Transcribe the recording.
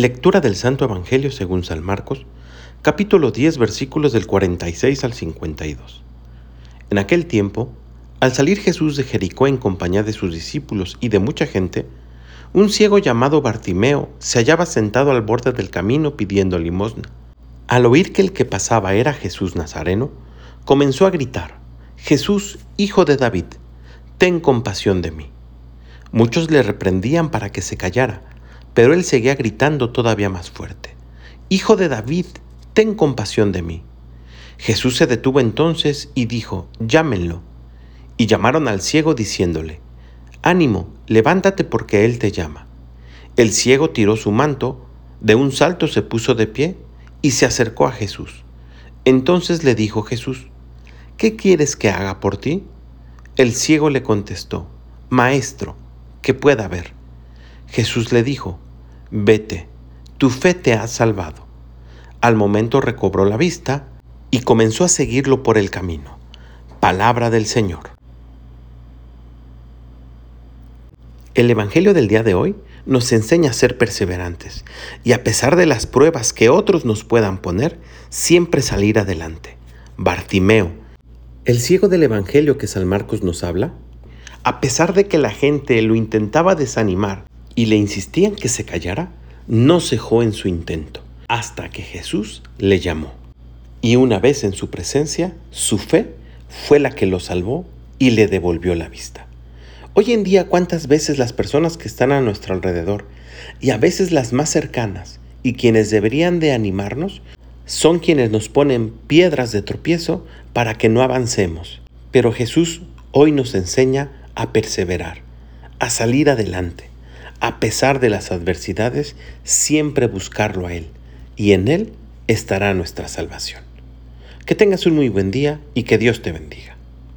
Lectura del Santo Evangelio según San Marcos, capítulo 10, versículos del 46 al 52. En aquel tiempo, al salir Jesús de Jericó en compañía de sus discípulos y de mucha gente, un ciego llamado Bartimeo se hallaba sentado al borde del camino pidiendo limosna. Al oír que el que pasaba era Jesús Nazareno, comenzó a gritar, Jesús, hijo de David, ten compasión de mí. Muchos le reprendían para que se callara, pero él seguía gritando todavía más fuerte, Hijo de David, ten compasión de mí. Jesús se detuvo entonces y dijo, llámenlo. Y llamaron al ciego diciéndole, Ánimo, levántate porque él te llama. El ciego tiró su manto, de un salto se puso de pie y se acercó a Jesús. Entonces le dijo Jesús, ¿qué quieres que haga por ti? El ciego le contestó, Maestro, que pueda ver. Jesús le dijo, Vete, tu fe te ha salvado. Al momento recobró la vista y comenzó a seguirlo por el camino. Palabra del Señor. El Evangelio del día de hoy nos enseña a ser perseverantes y a pesar de las pruebas que otros nos puedan poner, siempre salir adelante. Bartimeo, el ciego del Evangelio que San Marcos nos habla, a pesar de que la gente lo intentaba desanimar y le insistían que se callara, no cejó en su intento, hasta que Jesús le llamó. Y una vez en su presencia, su fe fue la que lo salvó y le devolvió la vista. Hoy en día, ¿cuántas veces las personas que están a nuestro alrededor, y a veces las más cercanas, y quienes deberían de animarnos, son quienes nos ponen piedras de tropiezo para que no avancemos? Pero Jesús hoy nos enseña a perseverar, a salir adelante, a pesar de las adversidades, siempre buscarlo a Él, y en Él estará nuestra salvación. Que tengas un muy buen día y que Dios te bendiga.